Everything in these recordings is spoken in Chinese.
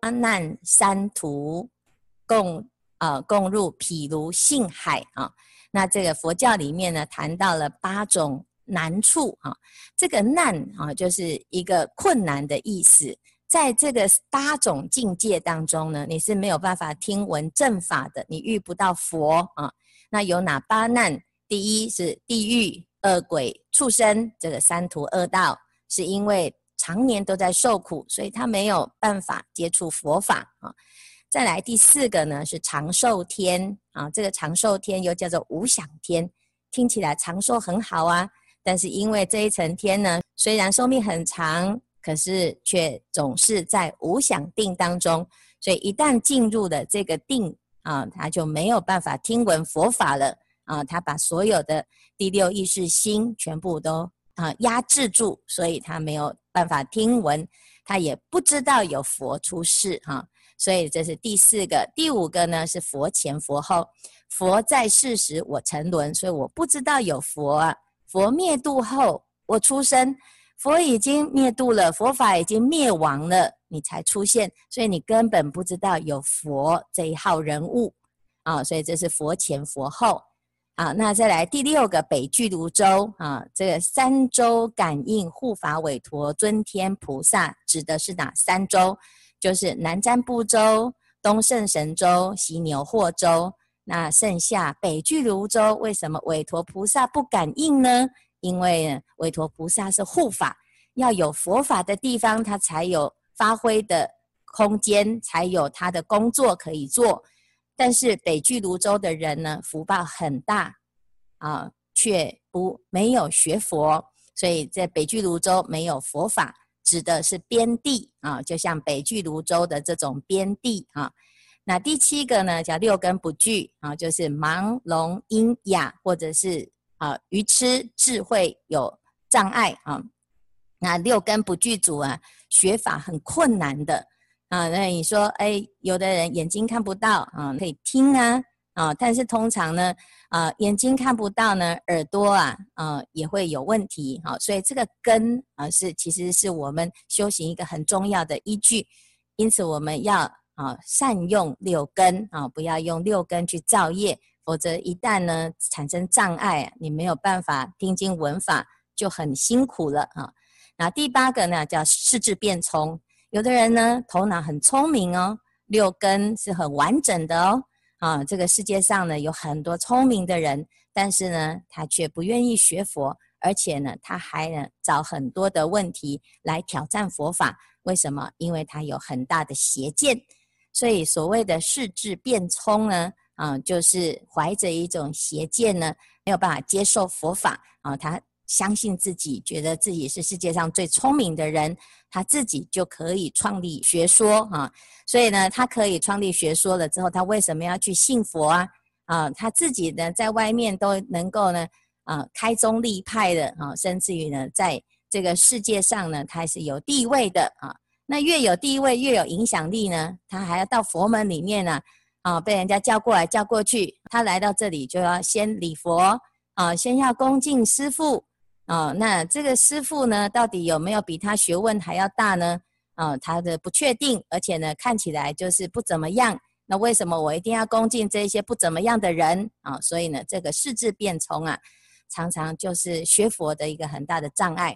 阿难三途共呃共入毗卢性海啊。那这个佛教里面呢，谈到了八种难处啊。这个难啊，就是一个困难的意思。在这个八种境界当中呢，你是没有办法听闻正法的，你遇不到佛啊。那有哪八难？第一是地狱、恶鬼、畜生，这个三途恶道，是因为常年都在受苦，所以他没有办法接触佛法啊。再来第四个呢，是长寿天啊，这个长寿天又叫做无想天，听起来长寿很好啊，但是因为这一层天呢，虽然寿命很长，可是却总是在无想定当中，所以一旦进入了这个定啊，他就没有办法听闻佛法了啊，他把所有的第六意识心全部都啊压制住，所以他没有办法听闻，他也不知道有佛出世哈。啊所以这是第四个，第五个呢是佛前佛后。佛在世时我沉沦，所以我不知道有佛啊。佛灭度后我出生，佛已经灭度了，佛法已经灭亡了，你才出现，所以你根本不知道有佛这一号人物啊。所以这是佛前佛后啊。那再来第六个北俱卢洲啊，这个三洲感应护法韦陀尊天菩萨指的是哪三洲？就是南瞻部洲、东胜神洲、西牛货洲，那剩下北俱卢洲，为什么韦陀菩萨不感应呢？因为韦陀菩萨是护法，要有佛法的地方，他才有发挥的空间，才有他的工作可以做。但是北俱卢洲的人呢，福报很大啊，却不没有学佛，所以在北俱卢洲没有佛法。指的是边地啊，就像北俱卢洲的这种边地啊。那第七个呢，叫六根不具啊，就是盲聋音哑，或者是啊愚痴智慧有障碍啊。那六根不具足啊，学法很困难的啊。那你说，哎，有的人眼睛看不到啊，可以听啊。啊，但是通常呢，啊，眼睛看不到呢，耳朵啊，啊，也会有问题，好，所以这个根啊，是其实是我们修行一个很重要的依据，因此我们要啊善用六根啊，不要用六根去造业，否则一旦呢产生障碍，你没有办法听经闻法，就很辛苦了啊。那第八个呢，叫四智变聪，有的人呢头脑很聪明哦，六根是很完整的哦。啊，这个世界上呢有很多聪明的人，但是呢，他却不愿意学佛，而且呢，他还呢找很多的问题来挑战佛法。为什么？因为他有很大的邪见。所以所谓的识智变聪呢，啊，就是怀着一种邪见呢，没有办法接受佛法啊，他。相信自己，觉得自己是世界上最聪明的人，他自己就可以创立学说啊。所以呢，他可以创立学说了之后，他为什么要去信佛啊？啊，他自己呢，在外面都能够呢，啊，开宗立派的啊，甚至于呢，在这个世界上呢，他是有地位的啊。那越有地位，越有影响力呢，他还要到佛门里面呢，啊，被人家叫过来叫过去，他来到这里就要先礼佛啊，先要恭敬师父。哦，那这个师傅呢，到底有没有比他学问还要大呢？啊、他的不确定，而且呢，看起来就是不怎么样。那为什么我一定要恭敬这些不怎么样的人啊、所以呢，这个识智辩聪啊，常常就是学佛的一个很大的障碍。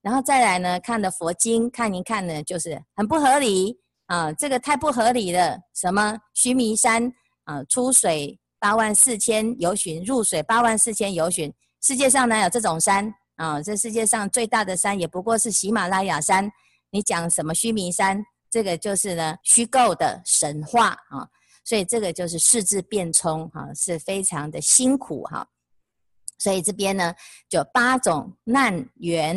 然后再来呢，看的佛经看一看呢，就是很不合理啊，这个太不合理了。什么须弥山啊，出水八万四千由旬，入水八万四千由旬，世界上哪有这种山？啊、这世界上最大的山也不过是喜马拉雅山。你讲什么须弥山，这个就是呢虚构的神话啊、所以这个就是四字变冲哈，是非常的辛苦哈、所以这边呢，就八种难缘